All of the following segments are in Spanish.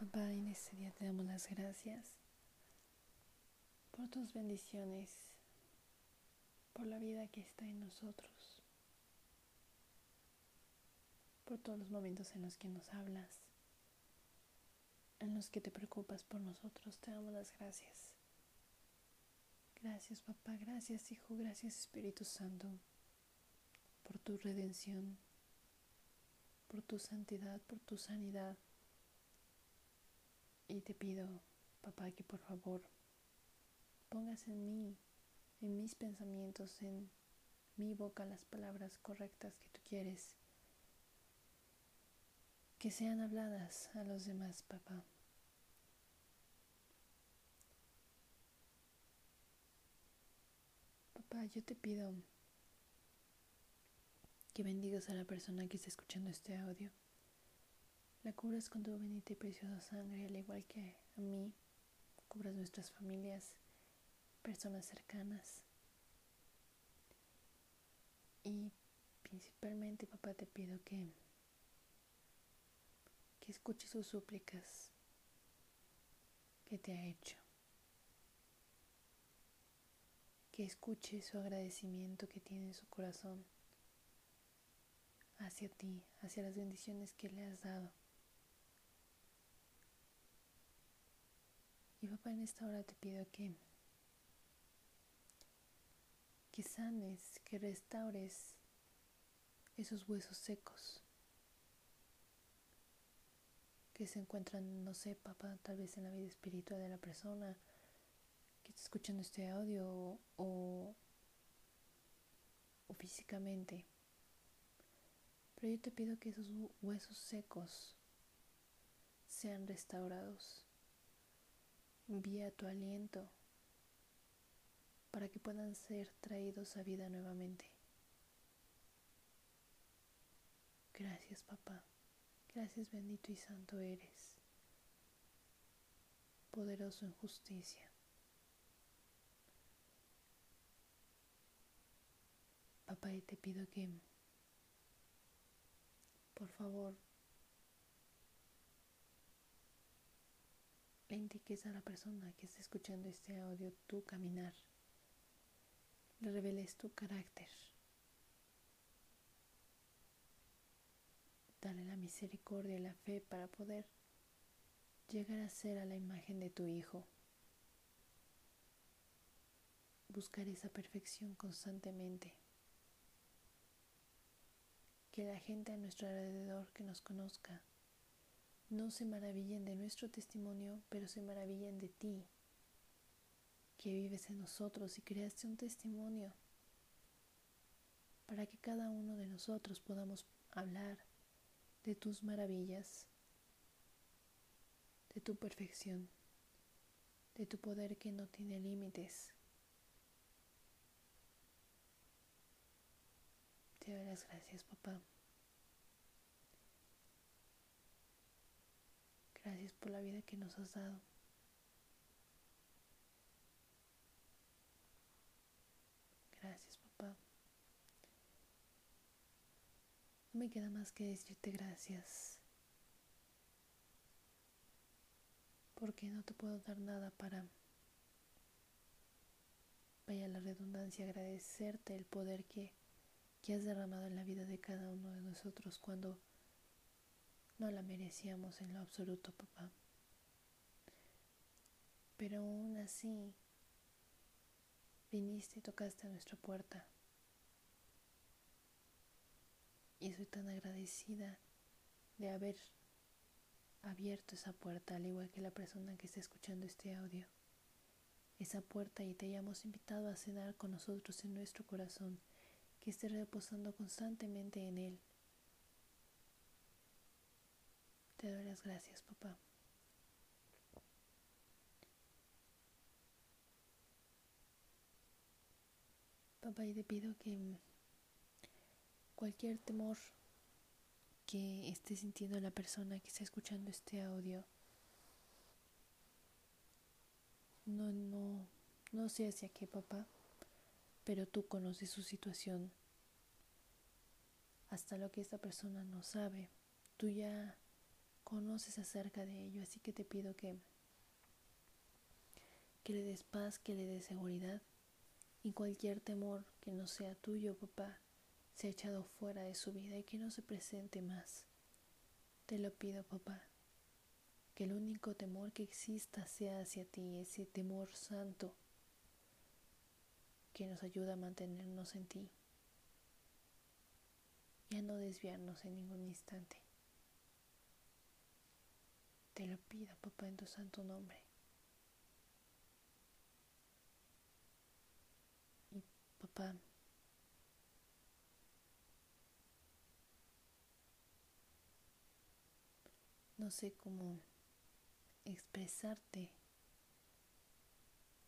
Papá, en este día te damos las gracias por tus bendiciones, por la vida que está en nosotros, por todos los momentos en los que nos hablas, en los que te preocupas por nosotros. Te damos las gracias. Gracias papá, gracias Hijo, gracias Espíritu Santo, por tu redención, por tu santidad, por tu sanidad y te pido, papá, que por favor pongas en mí, en mis pensamientos, en mi boca las palabras correctas que tú quieres que sean habladas a los demás, papá. Papá, yo te pido que bendigas a la persona que está escuchando este audio. La cubras con tu bendita y preciosa sangre, al igual que a mí. Cubras nuestras familias, personas cercanas. Y principalmente, papá, te pido que, que escuches sus súplicas que te ha hecho. Que escuche su agradecimiento que tiene en su corazón hacia ti, hacia las bendiciones que le has dado. Y en esta hora te pido que, que sanes, que restaures esos huesos secos que se encuentran, no sé, papá, tal vez en la vida espiritual de la persona que está escuchando este audio o físicamente. Pero yo te pido que esos huesos secos sean restaurados Envía tu aliento para que puedan ser traídos a vida nuevamente. Gracias papá, gracias bendito y santo eres, poderoso en justicia. Papá, y te pido que, por favor, le indiques a la persona que está escuchando este audio tu caminar. Le reveles tu carácter. Dale la misericordia y la fe para poder llegar a ser a la imagen de tu Hijo. Buscar esa perfección constantemente. Que la gente a nuestro alrededor que nos conozca no se maravillen de nuestro testimonio, pero se maravillen de ti, que vives en nosotros y creaste un testimonio para que cada uno de nosotros podamos hablar de tus maravillas, de tu perfección, de tu poder que no tiene límites. Te doy las gracias, papá. Gracias por la vida que nos has dado. Gracias, papá. No me queda más que decirte gracias. Porque no te puedo dar nada para, vaya la redundancia, agradecerte el poder que, que has derramado en la vida de cada uno de nosotros cuando no la merecíamos en lo absoluto, papá. Pero aún así, viniste y tocaste a nuestra puerta. Y soy tan agradecida de haber abierto esa puerta, al igual que la persona que está escuchando este audio. Esa puerta y te hayamos invitado a cenar con nosotros en nuestro corazón, que esté reposando constantemente en él Te doy las gracias, papá. Papá, y te pido que cualquier temor que esté sintiendo la persona que está escuchando este audio, no, no, no sé hacia qué, papá, pero tú conoces su situación. Hasta lo que esta persona no sabe, tú ya conoces acerca de ello, así que te pido que, que le des paz, que le des seguridad y cualquier temor que no sea tuyo, papá, se ha echado fuera de su vida y que no se presente más. Te lo pido, papá, que el único temor que exista sea hacia ti, ese temor santo que nos ayuda a mantenernos en ti y a no desviarnos en ningún instante. Te lo pido, papá, en tu santo nombre. Y papá, no sé cómo expresarte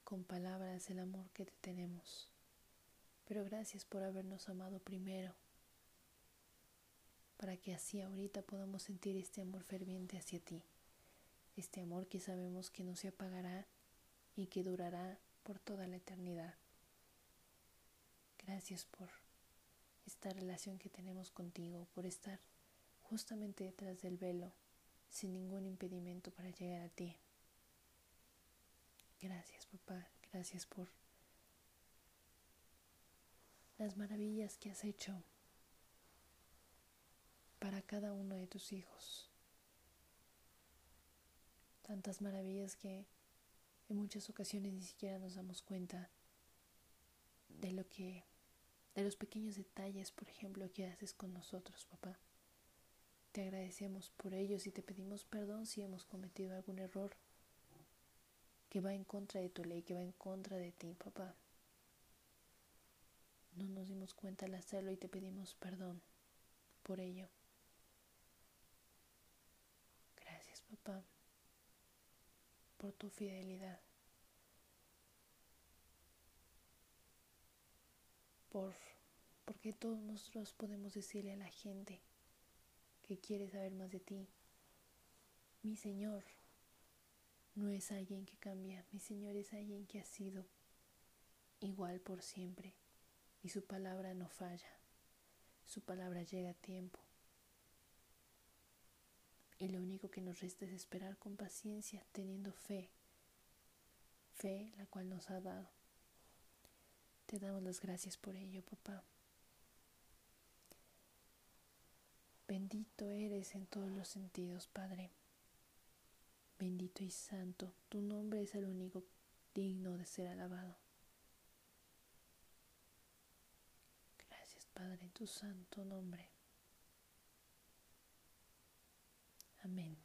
con palabras el amor que te tenemos, pero gracias por habernos amado primero, para que así ahorita podamos sentir este amor ferviente hacia ti este amor que sabemos que no se apagará y que durará por toda la eternidad. Gracias por esta relación que tenemos contigo, por estar justamente detrás del velo, sin ningún impedimento para llegar a ti. Gracias, papá, gracias por las maravillas que has hecho para cada uno de tus hijos tantas maravillas que en muchas ocasiones ni siquiera nos damos cuenta de lo que, de los pequeños detalles, por ejemplo, que haces con nosotros, papá. Te agradecemos por ellos y te pedimos perdón si hemos cometido algún error que va en contra de tu ley, que va en contra de ti, papá. No nos dimos cuenta al hacerlo y te pedimos perdón por ello. Gracias, papá por tu fidelidad, por porque todos nosotros podemos decirle a la gente que quiere saber más de ti, mi Señor no es alguien que cambia, mi Señor es alguien que ha sido igual por siempre y su palabra no falla, su palabra llega a tiempo y lo único que nos resta es esperar con paciencia, teniendo fe, fe la cual nos ha dado. Te damos las gracias por ello, papá. Bendito eres en todos los sentidos, Padre. Bendito y santo, tu nombre es el único digno de ser alabado. Gracias, Padre, en tu santo nombre. Amén.